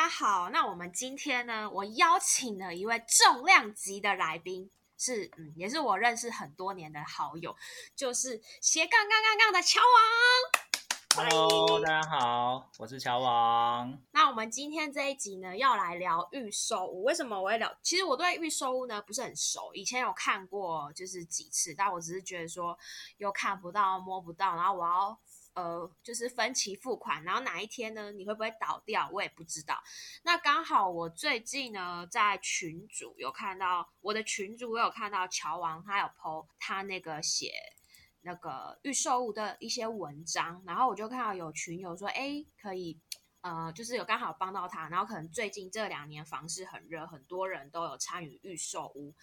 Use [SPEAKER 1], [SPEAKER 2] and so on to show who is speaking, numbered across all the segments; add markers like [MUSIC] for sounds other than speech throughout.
[SPEAKER 1] 家好。那我们今天呢，我邀请了一位重量级的来宾，是嗯，也是我认识很多年的好友，就是斜杠杠杠杠的乔王。
[SPEAKER 2] Hello，大家好，我是乔王。
[SPEAKER 1] 那我们今天这一集呢，要来聊预售屋。为什么我会聊？其实我对预售屋呢不是很熟，以前有看过就是几次，但我只是觉得说又看不到、摸不到，然后我要呃就是分期付款，然后哪一天呢你会不会倒掉，我也不知道。那刚好我最近呢在群主有看到我的群主，我有看到乔王他有 PO 他那个写。那个预售物的一些文章，然后我就看到有群友说，哎，可以，呃，就是有刚好帮到他，然后可能最近这两年房市很热，很多人都有参与预售屋，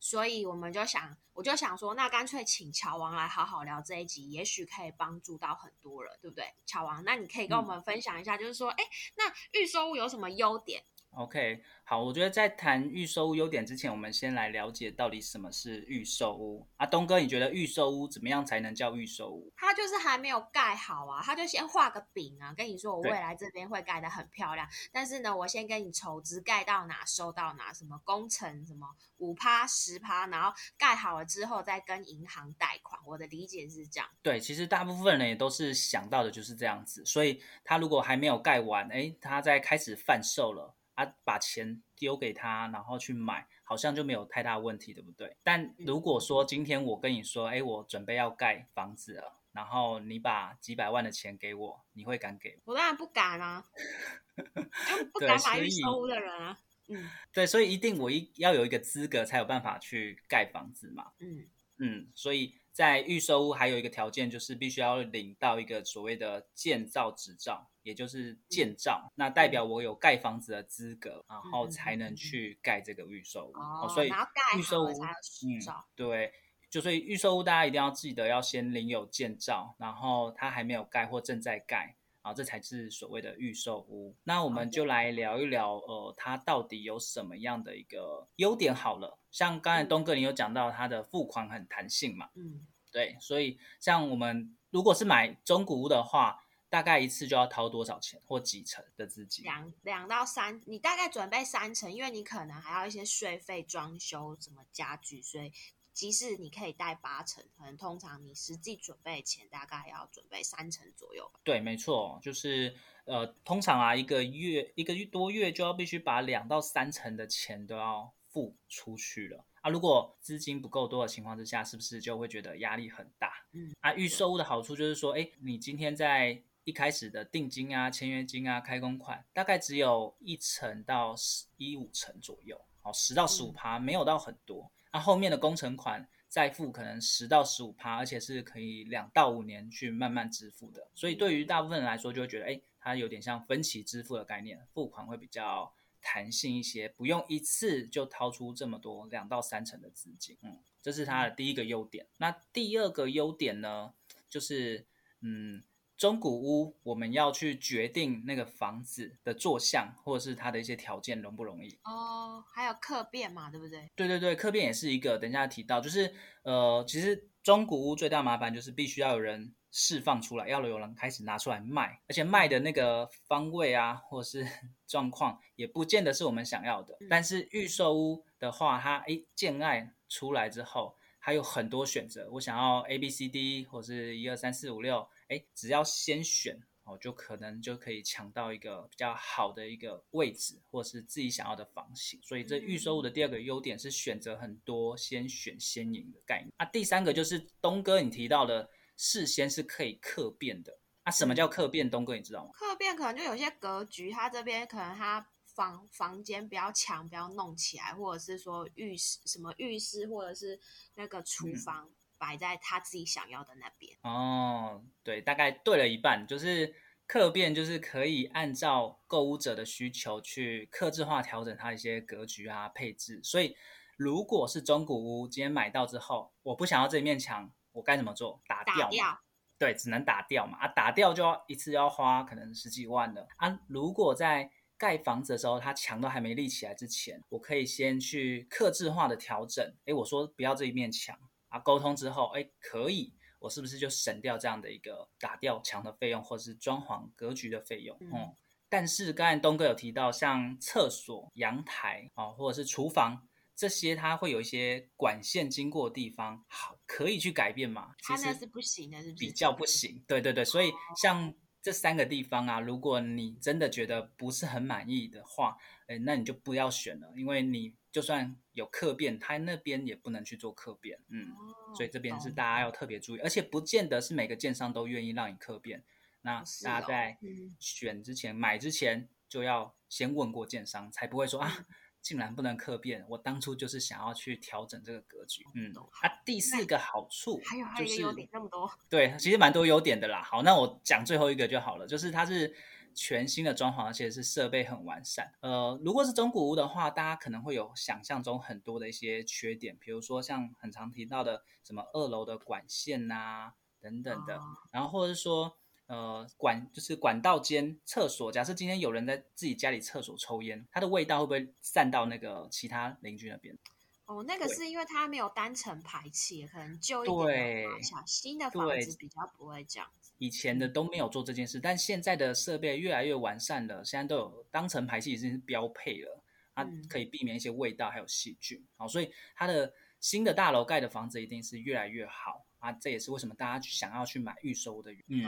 [SPEAKER 1] 所以我们就想，我就想说，那干脆请乔王来好好聊这一集，也许可以帮助到很多人，对不对？乔王，那你可以跟我们分享一下，就是说，哎、那预售物有什么优点
[SPEAKER 2] ？OK，好，我觉得在谈预售屋优点之前，我们先来了解到底什么是预售屋啊。东哥，你觉得预售屋怎么样才能叫预售屋？
[SPEAKER 1] 他就是还没有盖好啊，他就先画个饼啊，跟你说我未
[SPEAKER 2] 对
[SPEAKER 1] 来这边会盖得很漂亮，但是呢，我先跟你筹资盖到哪收到哪，什么工程什么五趴十趴，然后盖好了之后再跟银行贷款。我的理解是这样。
[SPEAKER 2] 对，其实大部分人也都是想到的就是这样子，所以他如果还没有盖完，哎，他在开始贩售了啊，把钱丢给他，然后去买，好像就没有太大问题，对不对？但如果说今天我跟你说，哎，我准备要盖房子了，然后你把几百万的钱给我，你会敢给吗？
[SPEAKER 1] 我当然不敢啊，[LAUGHS] 就不
[SPEAKER 2] 对
[SPEAKER 1] 敢买
[SPEAKER 2] 所以
[SPEAKER 1] 预售屋的人啊。嗯
[SPEAKER 2] 对，所以一定我一要有一个资格才有办法去盖房子嘛。
[SPEAKER 1] 嗯，
[SPEAKER 2] 嗯，所以在预售屋还有一个条件就是必须要领到一个所谓的建造执照，也就是建造，那代表我有盖房子的资格，然后才能去盖这个预售屋。
[SPEAKER 1] 哦，
[SPEAKER 2] 所以预售屋
[SPEAKER 1] 好了才有执照。
[SPEAKER 2] 对，就所以预售屋大家一定要记得要先领有建造，然后它还没有盖或正在盖。啊，这才是所谓的预售屋。那我们就来聊一聊，呃，它到底有什么样的一个优点？好了，像刚才东哥你有讲到它的付款很弹性嘛，
[SPEAKER 1] 嗯，
[SPEAKER 2] 对，所以像我们如果是买中古屋的话，大概一次就要掏多少钱或几成的资金？
[SPEAKER 1] 两两到三，你大概准备三成，因为你可能还要一些税费、装修、什么家具，所以即使你可以贷八成，可能通常你实际准备的钱大概要准备三成左右吧。
[SPEAKER 2] 对，没错，就是呃，通常啊，一个月一个月多月就要必须把两到三成的钱都要付出去了啊。如果资金不够多的情况之下，是不是就会觉得压力很大？
[SPEAKER 1] 嗯，
[SPEAKER 2] 啊，预售屋的好处就是说，哎，你今天在一开始的定金啊、签约金啊、开工款，大概只有一成到十一五成左右，好，十到十五趴，没有到很多。那、后面的工程款再付可能十到十五趴，而且是可以两到五年去慢慢支付的。所以对于大部分人来说，就会觉得，哎，它有点像分期支付的概念，付款会比较弹性一些，不用一次就掏出这么多两到三成的资金。嗯，这是它的第一个优点。那第二个优点呢，就是嗯。中古屋，我们要去决定那个房子的坐向，或者是它的一些条件容不容易。
[SPEAKER 1] 哦，还有客变嘛，对不对？
[SPEAKER 2] 对对对，客变也是一个，等一下提到，就是呃，其实中古屋最大麻烦就是必须要有人释放出来，要有人开始拿出来卖，而且卖的那个方位啊，或者是 [LAUGHS] 状况，也不见得是我们想要的。但是预售屋的话，它诶建案出来之后，还有很多选择，我想要 A B C D 或是一二三四五六，哎，只要先选。哦，就可能就可以抢到一个比较好的一个位置，或是自己想要的房型。所以这预售屋的第二个优点是选择很多，先选先赢的概念。啊，第三个就是东哥你提到的，事先是可以客变的。啊，什么叫客变？东哥你知道吗？
[SPEAKER 1] 客变可能就有些格局，它这边可能它房房间比较墙不要弄起来，或者是说浴室什么浴室或者是那个厨房。摆在他自己想要的那边
[SPEAKER 2] 哦，对，大概对了一半，就是客变，就是可以按照购物者的需求去克制化调整它一些格局啊配置。所以，如果是中古屋，今天买到之后，我不想要这面墙，我该怎么做？打掉
[SPEAKER 1] 打掉，
[SPEAKER 2] 对，只能打掉嘛。啊，打掉就要一次要花可能十几万了啊。如果在盖房子的时候，它墙都还没立起来之前，我可以先去克制化的调整。诶，我说不要这一面墙。啊，沟通之后，哎，可以，我是不是就省掉这样的一个打掉墙的费用，或者是装潢格局的费用？嗯，但是刚才东哥有提到，像厕所、阳台啊，或者是厨房这些，它会有一些管线经过的地方，好可以去改变嘛？
[SPEAKER 1] 它那是不行的，是？
[SPEAKER 2] 比较不行。对对对，所以像这三个地方啊，如果你真的觉得不是很满意的话，哎，那你就不要选了，因为你就算有客变，它那边也不能去做客变。嗯，所以这边是大家要特别注意，而且不见得是每个建商都愿意让你客变。那大家在选之前、买之前就要先问过建商，才不会说啊，竟然不能客变。我当初就是想要去调整这个格局。嗯，啊，第四个好处
[SPEAKER 1] 还有还有一个优点那么多，
[SPEAKER 2] 对，其实蛮多优点的啦。好，那我讲最后一个就好了，就是它是全新的装潢，而且是设备很完善。呃，如果是中古屋的话，大家可能会有想象中很多的一些缺点，比如说像很常提到的什么二楼的管线呐等等的，然后或者是说。呃，管就是管道间、厕所。假设今天有人在自己家里厕所抽烟，它的味道会不会散到那个其他邻居那边？
[SPEAKER 1] 哦，那个是因为它没有单层排气，可能旧一点的房新的房子比较不会这样子。
[SPEAKER 2] 以前的都没有做这件事，但现在的设备越来越完善了，现在都有单层排气已经是标配了，它可以避免一些味道还有细菌。好，所以它的新的大楼盖的房子一定是越来越好啊！这也是为什么大家想要去买预售的原因。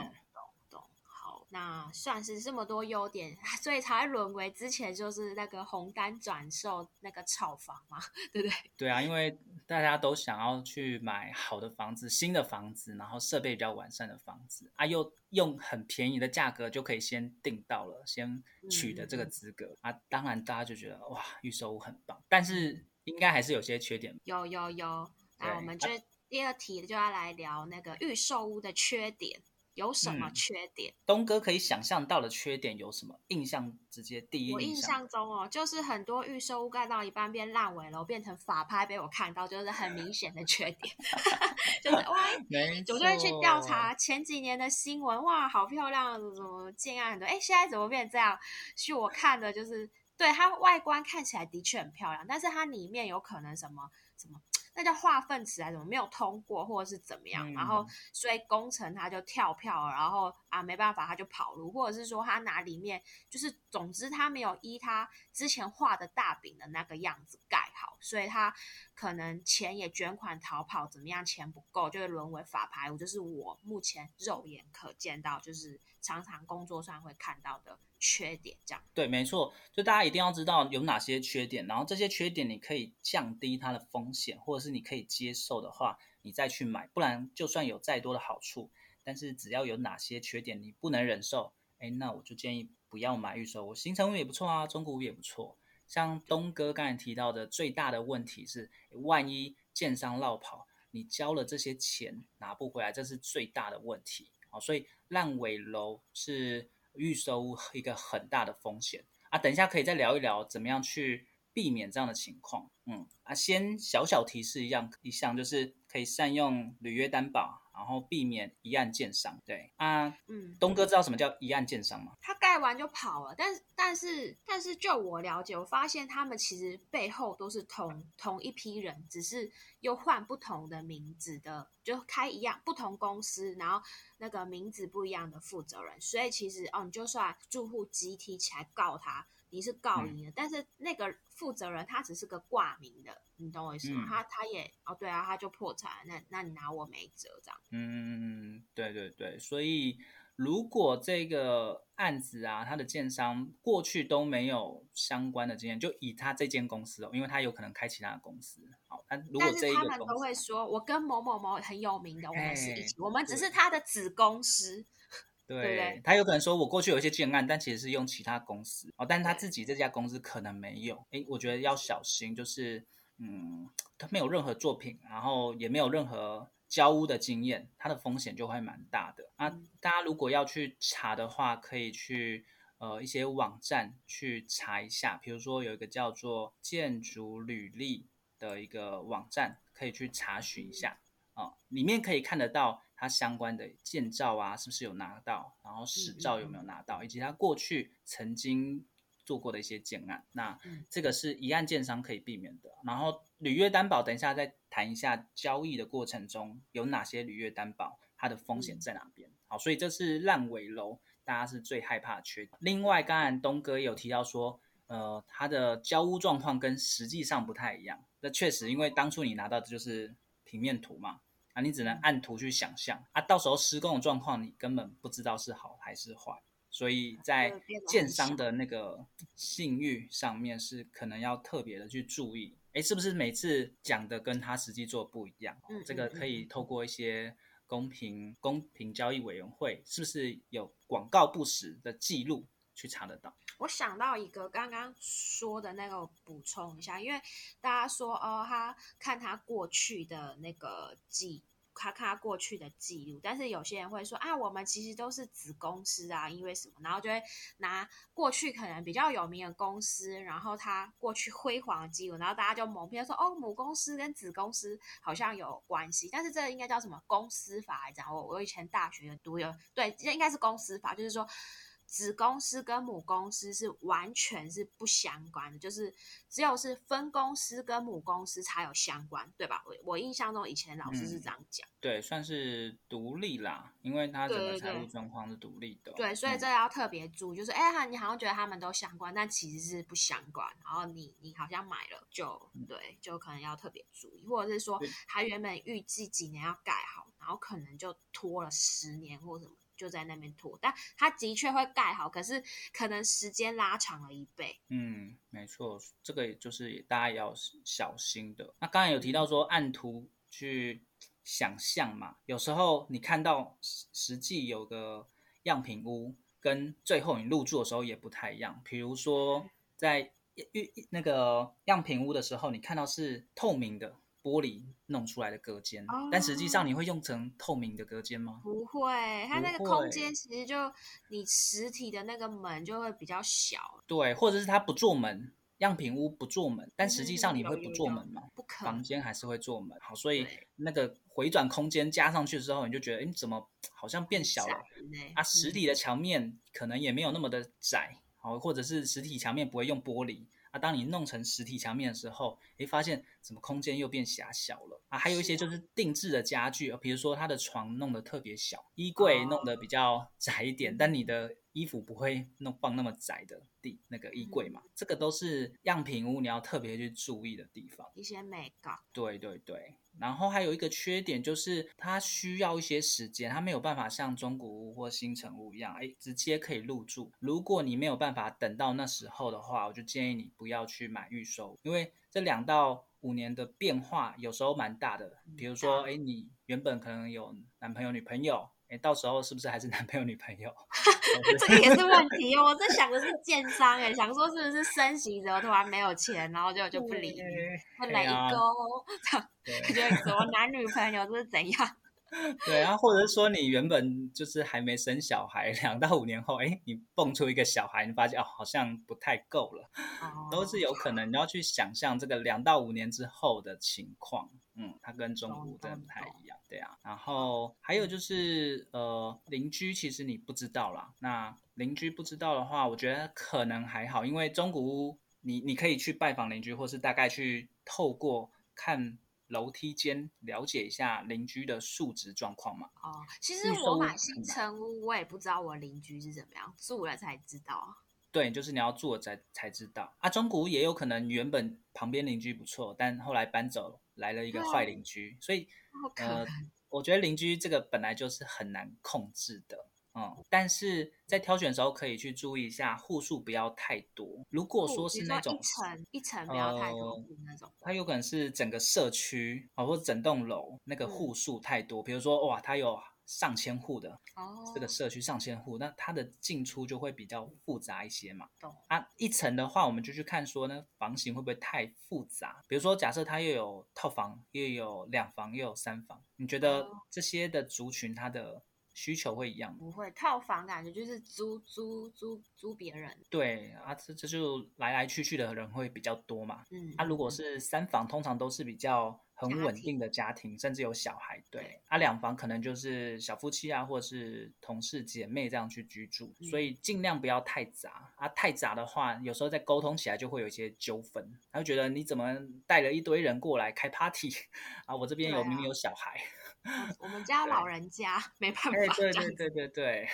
[SPEAKER 1] 那算是这么多优点，[LAUGHS] 所以才会沦为之前就是那个红单转售那个炒房嘛，对不对？
[SPEAKER 2] 对啊，因为大家都想要去买好的房子、新的房子，然后设备比较完善的房子啊，又用很便宜的价格就可以先订到了，先取得这个资格啊。当然，大家就觉得哇，预售屋很棒，但是应该还是有些缺点。
[SPEAKER 1] 有有有，那我们就第二题就要来聊那个预售屋的缺点。有什么缺点？
[SPEAKER 2] 东哥可以想象到的缺点有什么？印象直接第一，
[SPEAKER 1] 我印象中哦，就是很多预售屋盖到一半变烂尾楼，变成法拍被我看到，就是很明显的缺点。[LAUGHS] 就是哇，[LAUGHS] 我就会去调查前几年的新闻，哇，好漂亮，怎么建案很多？哎，现在怎么变这样？据我看的，就是对它外观看起来的确很漂亮，但是它里面有可能什么什么。那叫化粪池还是怎么没有通过，或者是怎么样？然后所以工程他就跳票，然后啊没办法他就跑路，或者是说他拿里面就是总之他没有依他之前画的大饼的那个样子盖好，所以他可能钱也捐款逃跑，怎么样钱不够就会沦为法牌屋，就是我目前肉眼可见到，就是常常工作上会看到的。缺点这样
[SPEAKER 2] 对，没错，就大家一定要知道有哪些缺点，然后这些缺点你可以降低它的风险，或者是你可以接受的话，你再去买。不然就算有再多的好处，但是只要有哪些缺点你不能忍受，哎，那我就建议不要买预售。我新城屋也不错啊，中古屋也不错。像东哥刚才提到的，最大的问题是，万一建商绕跑，你交了这些钱拿不回来，这是最大的问题。啊，所以烂尾楼是。预收一个很大的风险啊！等一下可以再聊一聊怎么样去避免这样的情况。嗯啊，先小小提示一样一项，就是可以善用履约担保，然后避免一案建伤。对啊，嗯，东哥知道什么叫一案建伤吗？
[SPEAKER 1] 他盖完就跑了，但是但是但是就我了解，我发现他们其实背后都是同同一批人，只是又换不同的名字的，就开一样不同公司，然后那个名字不一样的负责人，所以其实哦，你就算住户集体起来告他。你是告赢的，但是那个负责人他只是个挂名的，你懂我意思吗？他他也哦，对啊，他就破产，那那你拿我没辙这样。
[SPEAKER 2] 嗯，对对对，所以如果这个案子啊，他的建商过去都没有相关的经验，就以他这间公司哦，因为他有可能开其他的公司，好，但如果这一个
[SPEAKER 1] 他们都会说，我跟某某某很有名的，我们是一起，我们只是他的子公司。对
[SPEAKER 2] 他有可能说，我过去有一些建案，但其实是用其他公司哦，但是他自己这家公司可能没有。哎，我觉得要小心，就是嗯，他没有任何作品，然后也没有任何交屋的经验，他的风险就会蛮大的啊。大家如果要去查的话，可以去呃一些网站去查一下，比如说有一个叫做建筑履历的一个网站，可以去查询一下啊，里面可以看得到。他相关的建造啊，是不是有拿到？然后实照有没有拿到？以及他过去曾经做过的一些建案，那这个是一案建商可以避免的。然后履约担保，等一下再谈一下交易的过程中有哪些履约担保，它的风险在哪边？好，所以这是烂尾楼。大家是最害怕的缺点。另外，刚才东哥有提到说，呃，它的交屋状况跟实际上不太一样。那确实，因为当初你拿到的就是平面图嘛，啊，你只能按图去想象啊，到时候施工的状况你根本不知道是好还是坏。所以在建商的那个信誉上面是可能要特别的去注意，哎，是不是每次讲的跟他实际做不一样？嗯，这个可以透过一些公平公平交易委员会，是不是有广告不实的记录去查得到？
[SPEAKER 1] 我想到一个刚刚说的那个补充一下，因为大家说哦，他看他过去的那个记。他看过去的记录，但是有些人会说啊，我们其实都是子公司啊，因为什么？然后就会拿过去可能比较有名的公司，然后他过去辉煌的记录，然后大家就蒙骗说哦，母公司跟子公司好像有关系，但是这应该叫什么公司法来讲？我我以前大学读有对，这应该是公司法，就是说。子公司跟母公司是完全是不相关的，就是只有是分公司跟母公司才有相关，对吧？我我印象中以前老师是这样讲，
[SPEAKER 2] 对，算是独立啦，因为它整个财务状况是独立的，
[SPEAKER 1] 对，所以这要特别注意，就是哎，你好像觉得他们都相关，但其实是不相关，然后你你好像买了就对，就可能要特别注意，或者是说他原本预计几年要盖好，然后可能就拖了十年或什么。就在那边拖，但它的确会盖好，可是可能时间拉长了一倍。
[SPEAKER 2] 嗯，没错，这个就是大家要小心的。那刚才有提到说按图去想象嘛，有时候你看到实实际有个样品屋，跟最后你入住的时候也不太一样。比如说在预那个样品屋的时候，你看到是透明的。玻璃弄出来的隔间，但实际上你会用成透明的隔间吗？
[SPEAKER 1] 不会，它那个空间其实就你实体的那个门就会比较小。
[SPEAKER 2] 对，或者是它不做门，样品屋不做门，但实际上你会不做门吗？
[SPEAKER 1] 不可，
[SPEAKER 2] 房间还是会做门。好，所以那个回转空间加上去之后，你就觉得，哎，怎么好像变小了？啊，实体的墙面可能也没有那么的窄，好，或者是实体墙面不会用玻璃。啊，当你弄成实体墙面的时候，诶，发现怎么空间又变狭小了啊？还有一些就是定制的家具，比如说它的床弄得特别小，衣柜弄得比较窄一点，但你的衣服不会弄放那么窄的地那个衣柜嘛？这个都是样品屋你要特别去注意的地方。
[SPEAKER 1] 一些美感。
[SPEAKER 2] 对对对。然后还有一个缺点就是，它需要一些时间，它没有办法像中古屋或新城屋一样，哎，直接可以入住。如果你没有办法等到那时候的话，我就建议你不要去买预售，因为这两到五年的变化有时候蛮大的。比如说，哎，你原本可能有男朋友、女朋友。哎，到时候是不是还是男朋友女朋友？[LAUGHS]
[SPEAKER 1] 这个也是问题哦。我在想的是建商，哎，想说是不是升息之后突然没有钱，然后就就不理，不雷沟，[LAUGHS] 觉得什么男女朋友这是怎样？[LAUGHS]
[SPEAKER 2] 对啊，或者是说你原本就是还没生小孩，两到五年后，哎，你蹦出一个小孩，你发现哦，好像不太够了，都是有可能。你要去想象这个两到五年之后的情况，嗯，它跟中古真的不太一样，对啊。然后还有就是，呃，邻居其实你不知道啦。那邻居不知道的话，我觉得可能还好，因为中古屋你你可以去拜访邻居，或是大概去透过看。楼梯间了解一下邻居的素质状况嘛？
[SPEAKER 1] 哦，其实我买新城屋，我也不知道我邻居是怎么样，住了才知道。
[SPEAKER 2] 对，就是你要住了才才知道啊。中古也有可能原本旁边邻居不错，但后来搬走来了一个坏邻居，所以呃，我觉得邻居这个本来就是很难控制的。嗯，但是在挑选的时候可以去注意一下户数不要太多。如果说是那种
[SPEAKER 1] 一层一层不要太多那种，
[SPEAKER 2] 它有可能是整个社区啊，或者整栋楼那个户数太多。比如说哇，它有上千户的哦，这个社区上千户，那它的进出就会比较复杂一些嘛。
[SPEAKER 1] 懂
[SPEAKER 2] 啊？一层的话，我们就去看说呢，房型会不会太复杂？比如说假设它又有套房，又有两房，又有三房，你觉得这些的族群它的？需求会一样
[SPEAKER 1] 不会，套房感觉就是租租租租别人。
[SPEAKER 2] 对啊，这这就来来去去的人会比较多嘛。嗯，啊，如果是三房，通常都是比较很稳定的家庭，甚至有小孩。对，啊，两房可能就是小夫妻啊，或者是同事姐妹这样去居住，所以尽量不要太杂啊。太杂的话，有时候在沟通起来就会有一些纠纷，他会觉得你怎么带了一堆人过来开 party [LAUGHS] 啊？我这边有明明有小孩。
[SPEAKER 1] 我们 [LAUGHS] 家老人家没办法。
[SPEAKER 2] 对对对对对，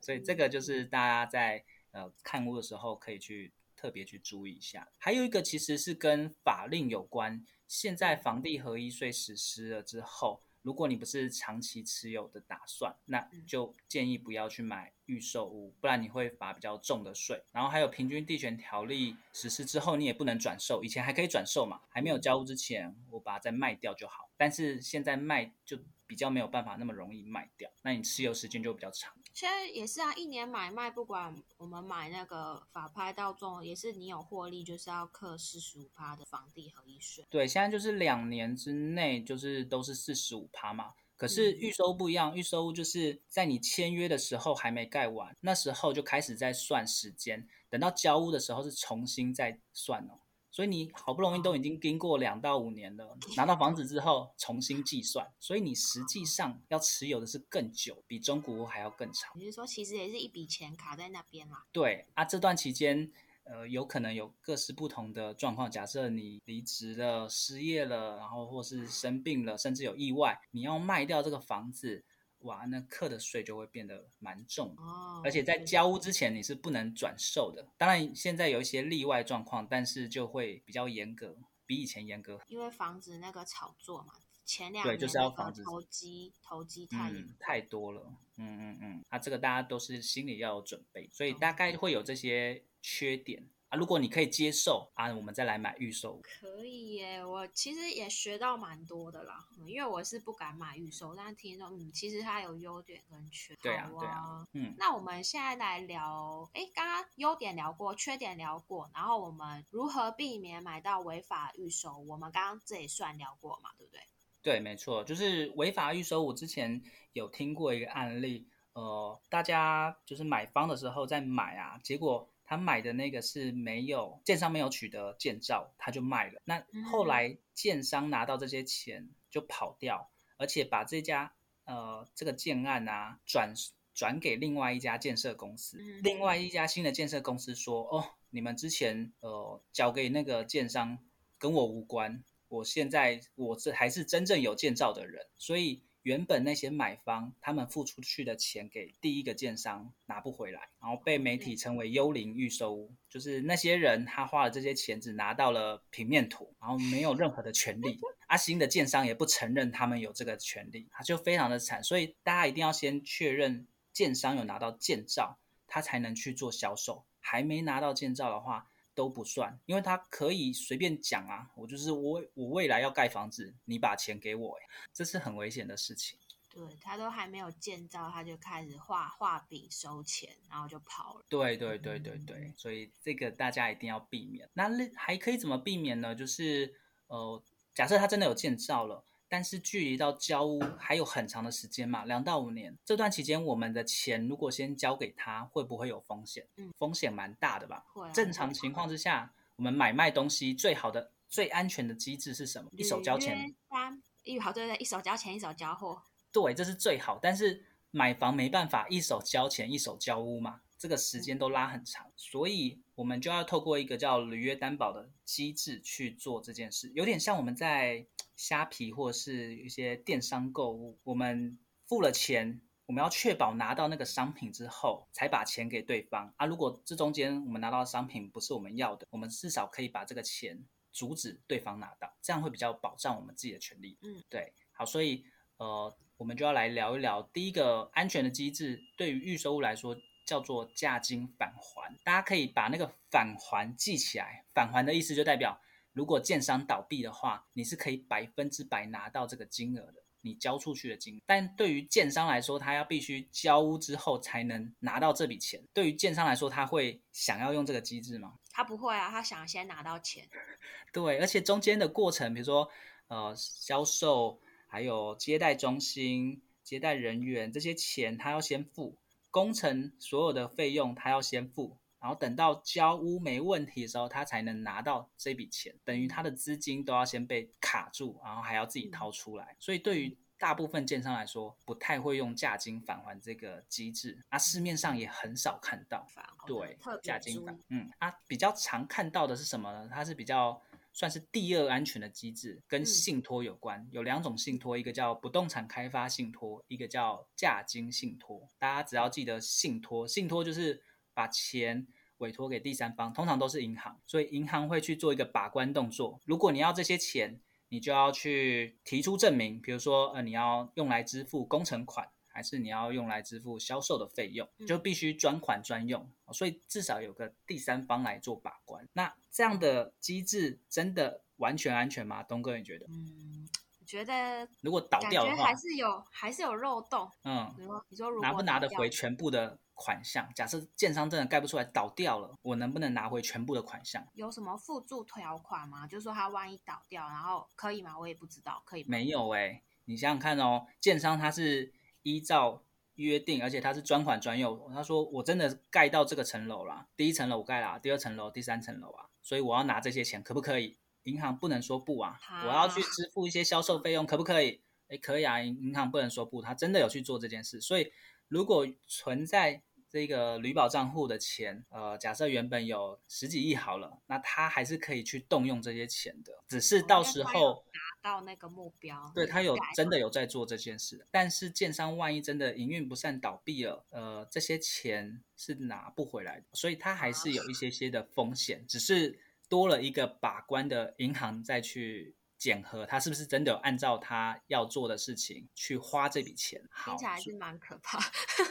[SPEAKER 2] 所以这个就是大家在呃看屋的时候可以去特别去注意一下。还有一个其实是跟法令有关，现在房地合一税实施了之后。如果你不是长期持有的打算，那就建议不要去买预售屋，不然你会罚比较重的税。然后还有平均地权条例实施之后，你也不能转售，以前还可以转售嘛，还没有交屋之前，我把它再卖掉就好。但是现在卖就。比较没有办法那么容易卖掉，那你持有时间就比较长。
[SPEAKER 1] 现在也是啊，一年买卖，不管我们买那个法拍到中，也是你有获利，就是要课四十五趴的房地合一税。
[SPEAKER 2] 对，现在就是两年之内就是都是四十五趴嘛。可是预收不一样，预收就是在你签约的时候还没盖完，那时候就开始在算时间，等到交屋的时候是重新再算哦。所以你好不容易都已经经过两到五年了，拿到房子之后重新计算，所以你实际上要持有的是更久，比中古屋还要更长。
[SPEAKER 1] 你是说，其实也是一笔钱卡在那边啦？
[SPEAKER 2] 对啊，这段期间，呃，有可能有各式不同的状况。假设你离职了、失业了，然后或是生病了，甚至有意外，你要卖掉这个房子。哇，那课的税就会变得蛮重哦，而且在交屋之前你是不能转售的。当然现在有一些例外状况，但是就会比较严格，比以前严格。
[SPEAKER 1] 因为防止那个炒作嘛，前两年
[SPEAKER 2] 就是要防止
[SPEAKER 1] 投机，投机太
[SPEAKER 2] 太多了。嗯嗯嗯，啊，这个大家都是心里要有准备，所以大概会有这些缺点。啊，如果你可以接受啊，我们再来买预售。
[SPEAKER 1] 可以耶，我其实也学到蛮多的啦。因为我是不敢买预售，但是听说，嗯，其实它有优点跟缺点。
[SPEAKER 2] 对啊，对啊，嗯。
[SPEAKER 1] 那我们现在来聊，哎，刚刚优点聊过，缺点聊过，然后我们如何避免买到违法预售？我们刚刚这也算聊过嘛，对不对？
[SPEAKER 2] 对，没错，就是违法预售。我之前有听过一个案例，呃，大家就是买方的时候在买啊，结果。他买的那个是没有建商没有取得建造，他就卖了。那后来建商拿到这些钱就跑掉，而且把这家呃这个建案啊转转给另外一家建设公司。另外一家新的建设公司说：“哦，你们之前呃交给那个建商跟我无关，我现在我这还是真正有建造的人，所以。”原本那些买方他们付出去的钱给第一个建商拿不回来，然后被媒体称为“幽灵预售屋”，就是那些人他花了这些钱只拿到了平面图，然后没有任何的权利。[LAUGHS] 阿星的建商也不承认他们有这个权利，他就非常的惨。所以大家一定要先确认建商有拿到建造，他才能去做销售。还没拿到建造的话。都不算，因为他可以随便讲啊，我就是我，我未来要盖房子，你把钱给我，这是很危险的事情。
[SPEAKER 1] 对他都还没有建造，他就开始画画饼收钱，然后就跑了。
[SPEAKER 2] 对对对对对，所以这个大家一定要避免。那还可以怎么避免呢？就是呃，假设他真的有建造了。但是距离到交屋还有很长的时间嘛，两到五年。这段期间，我们的钱如果先交给他，会不会有风险？嗯，风险蛮大的吧。正常情况之下，我们买卖东西最好的、最安全的机制是什么？一手交钱。
[SPEAKER 1] 三，一好对对，一手交钱，一手交货。
[SPEAKER 2] 对，这是最好。但是买房没办法一手交钱，一手交屋嘛，这个时间都拉很长，所以我们就要透过一个叫履约担保的机制去做这件事，有点像我们在。虾皮或是一些电商购物，我们付了钱，我们要确保拿到那个商品之后，才把钱给对方啊。如果这中间我们拿到的商品不是我们要的，我们至少可以把这个钱阻止对方拿到，这样会比较保障我们自己的权利。嗯，对，好，所以呃，我们就要来聊一聊第一个安全的机制，对于预收物来说叫做价金返还。大家可以把那个返还记起来，返还的意思就代表。如果建商倒闭的话，你是可以百分之百拿到这个金额的，你交出去的金。但对于建商来说，他要必须交屋之后才能拿到这笔钱。对于建商来说，他会想要用这个机制吗？
[SPEAKER 1] 他不会啊，他想先拿到钱。[LAUGHS]
[SPEAKER 2] 对，而且中间的过程，比如说呃销售，还有接待中心、接待人员这些钱，他要先付；工程所有的费用，他要先付。然后等到交屋没问题的时候，他才能拿到这笔钱，等于他的资金都要先被卡住，然后还要自己掏出来。所以对于大部分建商来说，不太会用价金返还这个机制，啊，市面上也很少看到。对，价金返，嗯，啊，比较常看到的是什么呢？它是比较算是第二安全的机制，跟信托有关。有两种信托，一个叫不动产开发信托，一个叫价金信托。大家只要记得信托，信托就是把钱委托给第三方，通常都是银行，所以银行会去做一个把关动作。如果你要这些钱，你就要去提出证明，比如说，呃，你要用来支付工程款。还是你要用来支付销售的费用，就必须专款专用，所以至少有个第三方来做把关。那这样的机制真的完全安全吗？东哥，你觉得？
[SPEAKER 1] 嗯，我觉得
[SPEAKER 2] 如果倒掉的话，
[SPEAKER 1] 还是有还是有漏洞。嗯，你说你说
[SPEAKER 2] 拿不拿得回全部的款项？假设建商真的盖不出来倒掉了，我能不能拿回全部的款项？
[SPEAKER 1] 有什么附注条款吗？就是说他万一倒掉，然后可以吗？我也不知道，可以
[SPEAKER 2] 没有哎，你想想看哦，建商他是。依照约定，而且他是专款专用。他说：“我真的盖到这个层楼了，第一层楼我盖了，第二层楼、第三层楼啊，所以我要拿这些钱，可不可以？银行不能说不啊。我要去支付一些销售费用，可不可以？哎，可以啊，银行不能说不，他真的有去做这件事。所以，如果存在这个旅保账户的钱，呃，假设原本有十几亿好了，那他还是可以去动用这些钱的，只是到时候。”
[SPEAKER 1] 到那个目标，
[SPEAKER 2] 对他有真的有在做这件事，但是建商万一真的营运不善倒闭了，呃，这些钱是拿不回来的，所以他还是有一些些的风险，只是多了一个把关的银行再去检核，他是不是真的有按照他要做的事情去花这笔钱，
[SPEAKER 1] 听起来是蛮可怕。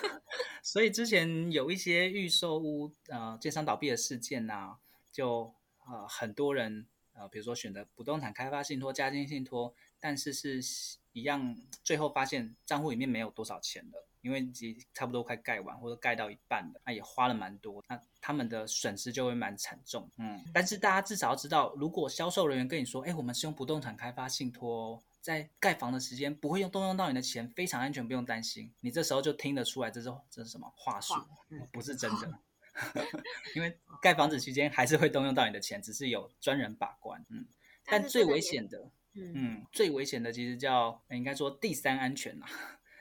[SPEAKER 1] [LAUGHS]
[SPEAKER 2] 所以之前有一些预售屋呃建商倒闭的事件呢，就呃很多人。呃，比如说选择不动产开发信托、家金信托，但是是一样，最后发现账户里面没有多少钱的，因为差不多快盖完或者盖到一半的，那也花了蛮多，那他们的损失就会蛮惨重。嗯，但是大家至少要知道，如果销售人员跟你说，哎，我们是用不动产开发信托，在盖房的时间不会用动用到你的钱，非常安全，不用担心。你这时候就听得出来，这是这是什么话术，不是真的。[LAUGHS] 因为盖房子期间还是会动用到你的钱，只是有专人把关。嗯，但最危险的，嗯，最危险的其实叫应该说第三安全啊，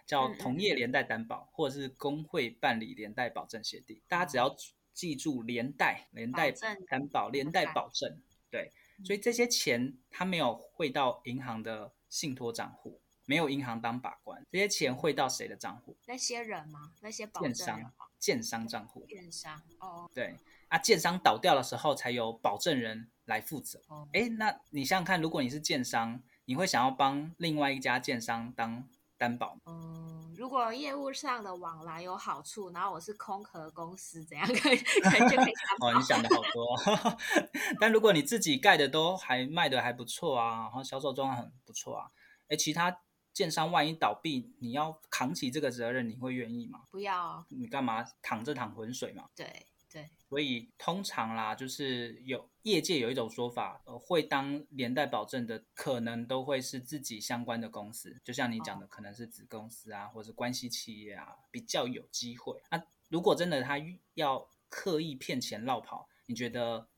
[SPEAKER 2] 叫同业连带担保或者是工会办理连带保证协定。大家只要记住连带、连带担保、连带保证，对，所以这些钱它没有汇到银行的信托账户。没有银行当把关，这些钱汇到谁的账户？
[SPEAKER 1] 那些人吗？那些
[SPEAKER 2] 建商、建商账户。
[SPEAKER 1] 建商哦，
[SPEAKER 2] 对啊，建商倒掉的时候才有保证人来负责。哦哎，那你想想看，如果你是建商，你会想要帮另外一家建商当担保？
[SPEAKER 1] 嗯，如果业务上的往来有好处，然后我是空壳公司，怎样可以可以就可以
[SPEAKER 2] 哦，你想的好多。[LAUGHS] 但如果你自己盖的都还卖的还不错啊，然后销售状况很不错啊，哎，其他。建商万一倒闭，你要扛起这个责任，你会愿意吗？
[SPEAKER 1] 不要，
[SPEAKER 2] 你干嘛淌这淌浑水嘛？
[SPEAKER 1] 对对，
[SPEAKER 2] 所以通常啦，就是有业界有一种说法，呃，会当连带保证的，可能都会是自己相关的公司，就像你讲的，可能是子公司啊，或者是关系企业啊，比较有机会。那如果真的他要刻意骗钱绕跑，你觉得？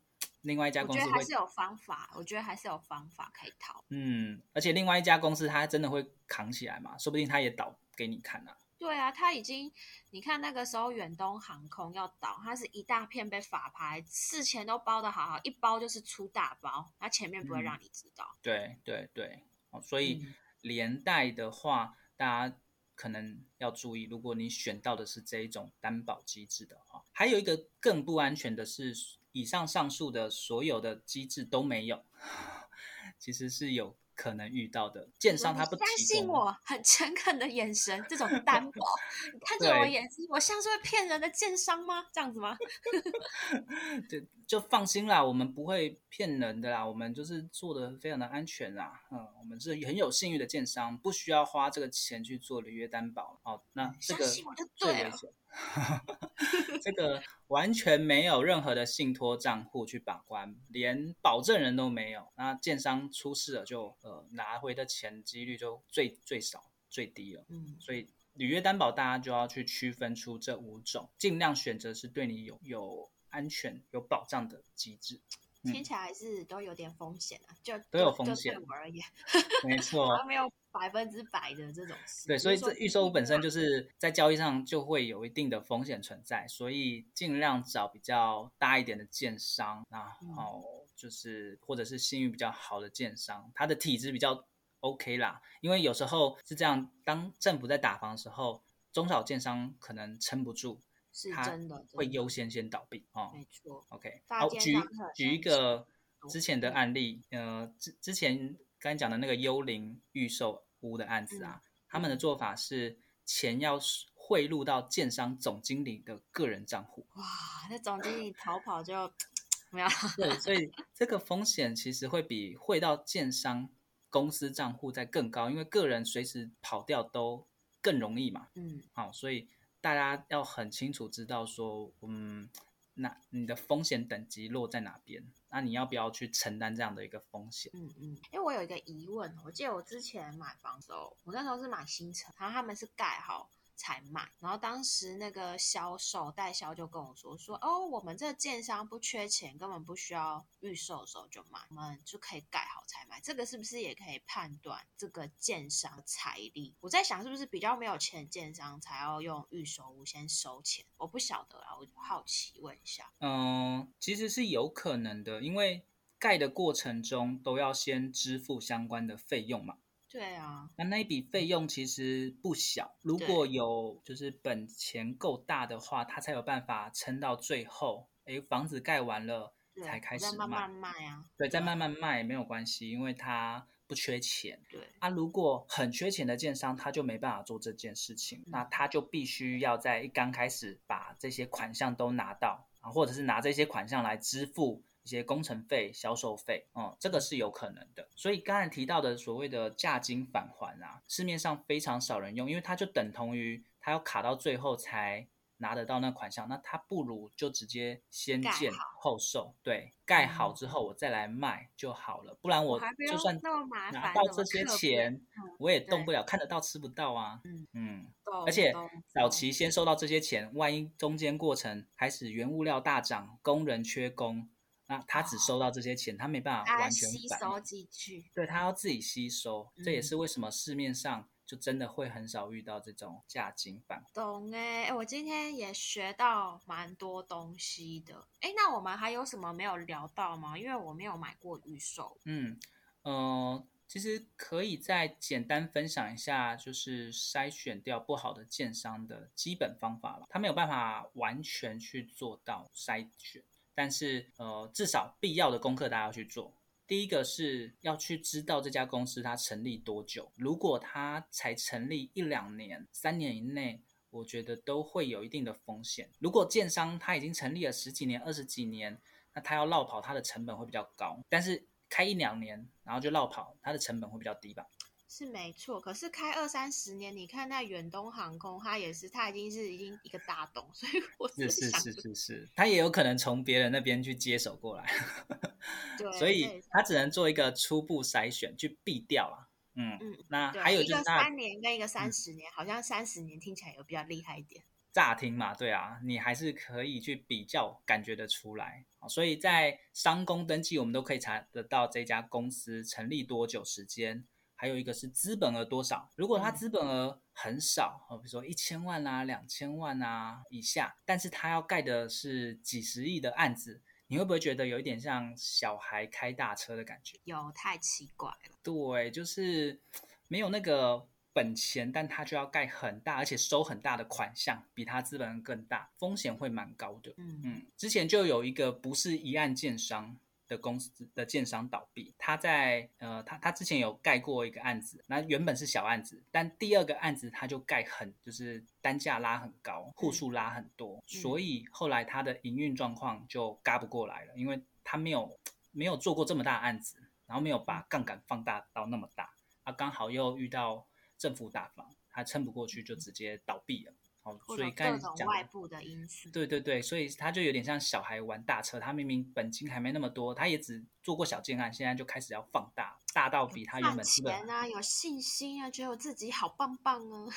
[SPEAKER 2] 另外一家公司，
[SPEAKER 1] 我觉得还是有方法。我觉得还是有方法可以逃。
[SPEAKER 2] 嗯，而且另外一家公司，它真的会扛起来嘛？说不定它也倒给你看啊。
[SPEAKER 1] 对啊，他已经，你看那个时候远东航空要倒，它是一大片被法拍，事前都包的好好，一包就是出大包，它前面不会让你知道。
[SPEAKER 2] 对对对，哦，所以连带的话，大家可能要注意，如果你选到的是这一种担保机制的话，还有一个更不安全的是。以上上述的所有的机制都没有，[LAUGHS] 其实是有可能遇到的。建商他不
[SPEAKER 1] 相信我，很诚恳的眼神，这种担保，[LAUGHS] 看着我眼睛，我像是会骗人的建商吗？这样子吗？[LAUGHS]
[SPEAKER 2] 就就放心啦，我们不会骗人的啦，我们就是做的非常的安全啦。嗯，我们是很有信誉的建商，不需要花这个钱去做履约担保。哦，那这个最危险。[LAUGHS] 这个完全没有任何的信托账户去把关，连保证人都没有，那建商出事了就呃拿回的钱几率就最最少最低了。嗯，所以履约担保大家就要去区分出这五种，尽量选择是对你有有安全有保障的机制。
[SPEAKER 1] 听起来还是都有点风险啊，就
[SPEAKER 2] 都有风险。
[SPEAKER 1] 对我而言，
[SPEAKER 2] 没错，[LAUGHS]
[SPEAKER 1] 没有。百分之百的这种事。
[SPEAKER 2] 对，所以这预售屋本身就是在交易上就会有一定的风险存在，所以尽量找比较大一点的建商，然后就是或者是信誉比较好的建商，他的体质比较 OK 啦。因为有时候是这样，当政府在打房的时候，中小建商可能撑不住。
[SPEAKER 1] 是真的
[SPEAKER 2] 会优先先倒闭哦，
[SPEAKER 1] 没错。
[SPEAKER 2] OK，好，举举一个之前的案例，呃，之之前刚才讲的那个幽灵预售屋的案子啊，他们的做法是钱要汇入到建商总经理的个人账户。
[SPEAKER 1] 哇，那总经理逃跑就 [LAUGHS] 没有。
[SPEAKER 2] 对，所以 [LAUGHS] 这个风险其实会比汇到建商公司账户在更高，因为个人随时跑掉都更容易嘛。嗯，好，所以。大家要很清楚知道说，嗯，那你的风险等级落在哪边？那你要不要去承担这样的一个风险？
[SPEAKER 1] 嗯嗯，因为我有一个疑问，我记得我之前买房的时候，我那时候是买新城，然后他们是盖好。才买，然后当时那个销售代销就跟我说说，哦，我们这建商不缺钱，根本不需要预售的时候就买，我们就可以盖好才买。这个是不是也可以判断这个建商财力？我在想，是不是比较没有钱建商才要用预售屋先收钱？我不晓得啊，我好奇问一下。
[SPEAKER 2] 嗯，其实是有可能的，因为盖的过程中都要先支付相关的费用嘛。
[SPEAKER 1] 对啊，
[SPEAKER 2] 那那一笔费用其实不小，如果有就是本钱够大的话，他才有办法撑到最后。哎，房子盖完了才开始卖，
[SPEAKER 1] 慢慢卖啊。
[SPEAKER 2] 对，再慢慢卖没有关系，因为他不缺钱。
[SPEAKER 1] 对，
[SPEAKER 2] 啊，如果很缺钱的建商，他就没办法做这件事情，那他就必须要在一刚开始把这些款项都拿到啊，或者是拿这些款项来支付。一些工程费、销售费，哦，这个是有可能的。所以刚才提到的所谓的价金返还啊，市面上非常少人用，因为它就等同于他要卡到最后才拿得到那款项，那他不如就直接先建后售，对，盖好之后我再来卖就好了。不然我就算拿到这些钱，我也动不了，看得到吃不到啊。嗯嗯，而且早期先收到这些钱，万一中间过程开始原物料大涨，工人缺工。那他只收到这些钱，他没办法完全
[SPEAKER 1] 吸收进去。
[SPEAKER 2] 对他要自己吸收，这也是为什么市面上就真的会很少遇到这种价金版。
[SPEAKER 1] 懂哎，我今天也学到蛮多东西的。哎，那我们还有什么没有聊到吗？因为我没有买过预售。
[SPEAKER 2] 嗯，呃，其实可以再简单分享一下，就是筛选掉不好的建商的基本方法了。他没有办法完全去做到筛选。但是，呃，至少必要的功课大家要去做。第一个是要去知道这家公司它成立多久。如果它才成立一两年、三年以内，我觉得都会有一定的风险。如果建商他已经成立了十几年、二十几年，那他要绕跑，他的成本会比较高。但是开一两年，然后就绕跑，它的成本会比较低吧。
[SPEAKER 1] 是没错，可是开二三十年，你看那远东航空，它也是，它已经是已经一个大洞，所以我
[SPEAKER 2] 是是是是是，它也有可能从别人那边去接手过来，
[SPEAKER 1] 对，
[SPEAKER 2] 所以它只能做一个初步筛选，去避掉了。嗯嗯，那还有就是
[SPEAKER 1] 三年跟一个三十年，好像三十年听起来有比较厉害一点。
[SPEAKER 2] 乍听嘛，对啊，你还是可以去比较，感觉得出来。所以在商工登记，我们都可以查得到这家公司成立多久时间。还有一个是资本额多少，如果他资本额很少，哦，比如说一千万啊、两千万啊以下，但是他要盖的是几十亿的案子，你会不会觉得有一点像小孩开大车的感觉？
[SPEAKER 1] 有，太奇怪了。
[SPEAKER 2] 对，就是没有那个本钱，但他就要盖很大，而且收很大的款项，比他资本更大，风险会蛮高的。嗯嗯，之前就有一个不是一案建商。的公司的建商倒闭，他在呃，他他之前有盖过一个案子，那原本是小案子，但第二个案子他就盖很，就是单价拉很高，户数拉很多，所以后来他的营运状况就嘎不过来了，因为他没有没有做过这么大案子，然后没有把杠杆放大到那么大，啊，刚好又遇到政府大房，他撑不过去就直接倒闭了。所以
[SPEAKER 1] 各种外部的因素，
[SPEAKER 2] 对对对，所以他就有点像小孩玩大车，他明明本金还没那么多，他也只做过小建案，现在就开始要放大，大到比他原本
[SPEAKER 1] 钱啊，有信心啊，觉得我自己好棒棒啊，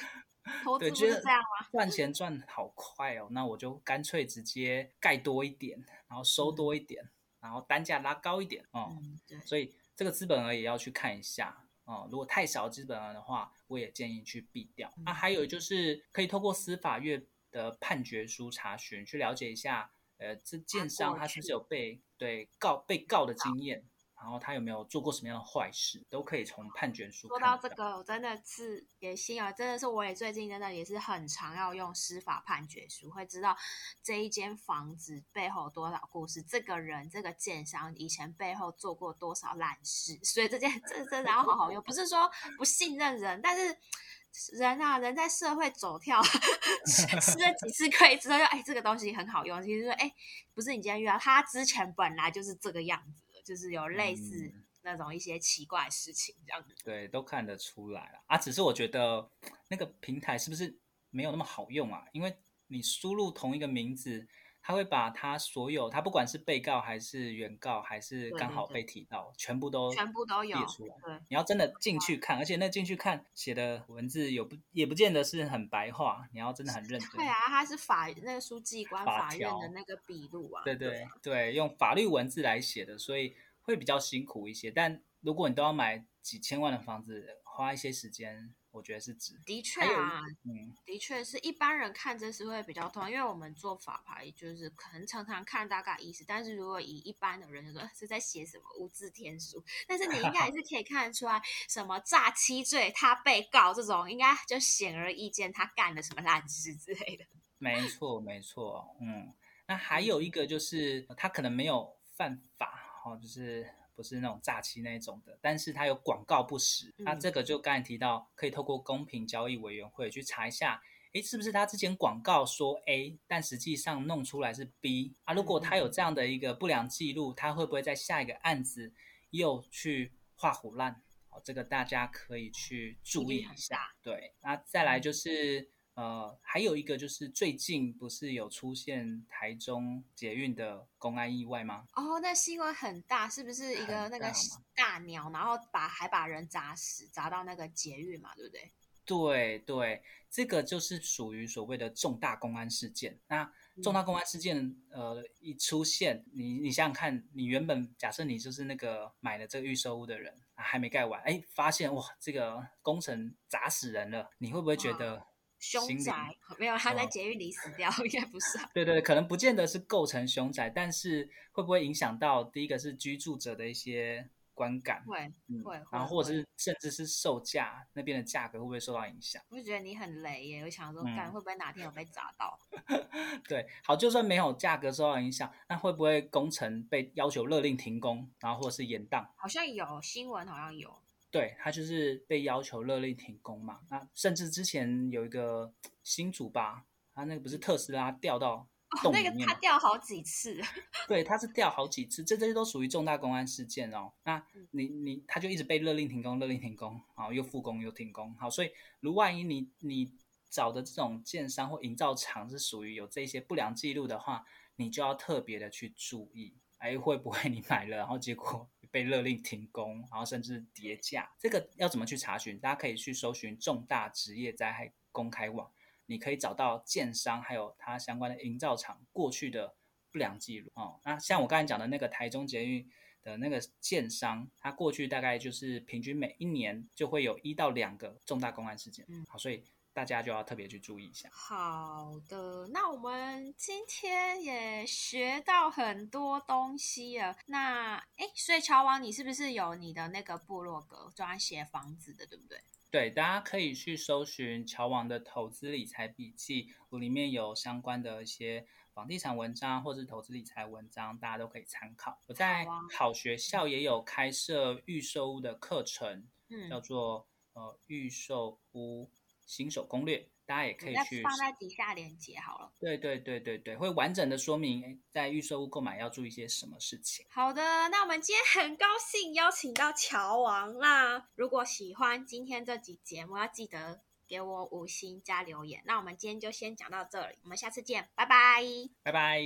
[SPEAKER 1] 投资不是这样吗？[LAUGHS]
[SPEAKER 2] 赚钱赚好快哦，那我就干脆直接盖多一点，然后收多一点，然后单价拉高一点哦。对，所以这个资本额也要去看一下。哦，如果太少资本额的话，我也建议去避掉。那还有就是可以透过司法院的判决书查询，去了解一下，呃，这建商他是不是有被对告被告的经验。然后他有没有做过什么样的坏事，都可以从判决书。
[SPEAKER 1] 说到这个，我真的是也心啊，真的是我也最近真的也是很常要用司法判决书，会知道这一间房子背后多少故事，这个人这个建商以前背后做过多少烂事，所以这件这真的要好好用。不是说不信任人，但是人啊，人在社会走跳 [LAUGHS] 吃了几次亏之后，就哎这个东西很好用。其实说哎，不是你今天遇到他之前本来就是这个样子。就是有类似那种一些奇怪事情这样子，
[SPEAKER 2] 对，都看得出来了啊。只是我觉得那个平台是不是没有那么好用啊？因为你输入同一个名字。他会把他所有，他不管是被告还是原告，还是刚好被提到，全部都
[SPEAKER 1] 全部都有
[SPEAKER 2] 列出来。对，你要真的进去看，而且那进去看写的文字有不也不见得是很白话，你要真的很认真。
[SPEAKER 1] 对啊，他是法那个书记官法院的那个笔录啊。
[SPEAKER 2] 对对对，用法律文字来写的，所以会比较辛苦一些。但如果你都要买几千万的房子，花一些时间。我觉得是指
[SPEAKER 1] 的确啊，嗯，的确是一般人看真是会比较痛，因为我们做法牌就是可能常常看大概意思，但是如果以一般的人就说 [LAUGHS] 是在写什么无字天书，但是你应该还是可以看得出来，什么诈欺罪他被告这种，应该就显而易见他干了什么烂事之类的。[LAUGHS]
[SPEAKER 2] 没错，没错，嗯，那还有一个就是他可能没有犯法，哦，就是。不是那种诈欺那一种的，但是它有广告不实，那这个就刚才提到，可以透过公平交易委员会去查一下，诶，是不是他之前广告说 A，但实际上弄出来是 B 啊？如果他有这样的一个不良记录，他会不会在下一个案子又去画虎烂？哦，这个大家可以去注意一下。对，那再来就是。呃，还有一个就是最近不是有出现台中捷运的公安意外吗？
[SPEAKER 1] 哦，那新闻很大，是不是一个那个大鸟，然后把还把人砸死，砸到那个捷运嘛，对不对？
[SPEAKER 2] 对对，这个就是属于所谓的重大公安事件。那重大公安事件，呃，一出现，你你想想看，你原本假设你就是那个买了这个预售屋的人，还没盖完，哎，发现哇，这个工程砸死人了，你会不会觉得？
[SPEAKER 1] 凶宅没有，他在监狱里死掉，应该不是。
[SPEAKER 2] 对对，可能不见得是构成凶宅，但是会不会影响到第一个是居住者的一些观感？
[SPEAKER 1] 会会，
[SPEAKER 2] 然后或者是甚至是售价那边的价格会不会受到影响？
[SPEAKER 1] 我就觉得你很雷耶，我想说，干会不会哪天有被砸到？[LAUGHS]
[SPEAKER 2] 对，好，就算没有价格受到影响，那会不会工程被要求勒令停工，然后或者是延宕？
[SPEAKER 1] 好像有新闻，好像有。
[SPEAKER 2] 对他就是被要求勒令停工嘛，那甚至之前有一个新主吧，他那个不是特斯拉掉到洞里面，
[SPEAKER 1] 那个他掉好几次，[LAUGHS]
[SPEAKER 2] 对，他是掉好几次，这这些都属于重大公安事件哦。那你你他就一直被勒令停工，勒令停工，好又复工又停工，好，所以如万一你你找的这种建商或营造厂是属于有这些不良记录的话，你就要特别的去注意，哎，会不会你买了，然后结果。被勒令停工，然后甚至跌价，这个要怎么去查询？大家可以去搜寻重大职业灾害公开网，你可以找到建商还有它相关的营造厂过去的不良记录哦。那像我刚才讲的那个台中捷运的那个建商，它过去大概就是平均每一年就会有一到两个重大公安事件，嗯好，所以。大家就要特别去注意一下。
[SPEAKER 1] 好的，那我们今天也学到很多东西了。那哎，所以乔王，你是不是有你的那个部落格专写房子的，对不对？
[SPEAKER 2] 对，大家可以去搜寻乔王的投资理财笔记，我里面有相关的一些房地产文章或是投资理财文章，大家都可以参考。我在好学校也有开设预售屋的课程，嗯，叫做呃预售屋。新手攻略，大家也可以去
[SPEAKER 1] 放在底下链接好了。
[SPEAKER 2] 对对对对对，会完整的说明在预售屋购买要注意些什么事情。
[SPEAKER 1] 好的，那我们今天很高兴邀请到乔王。啦如果喜欢今天这集节目，要记得给我五星加留言。那我们今天就先讲到这里，我们下次见，拜拜，
[SPEAKER 2] 拜拜。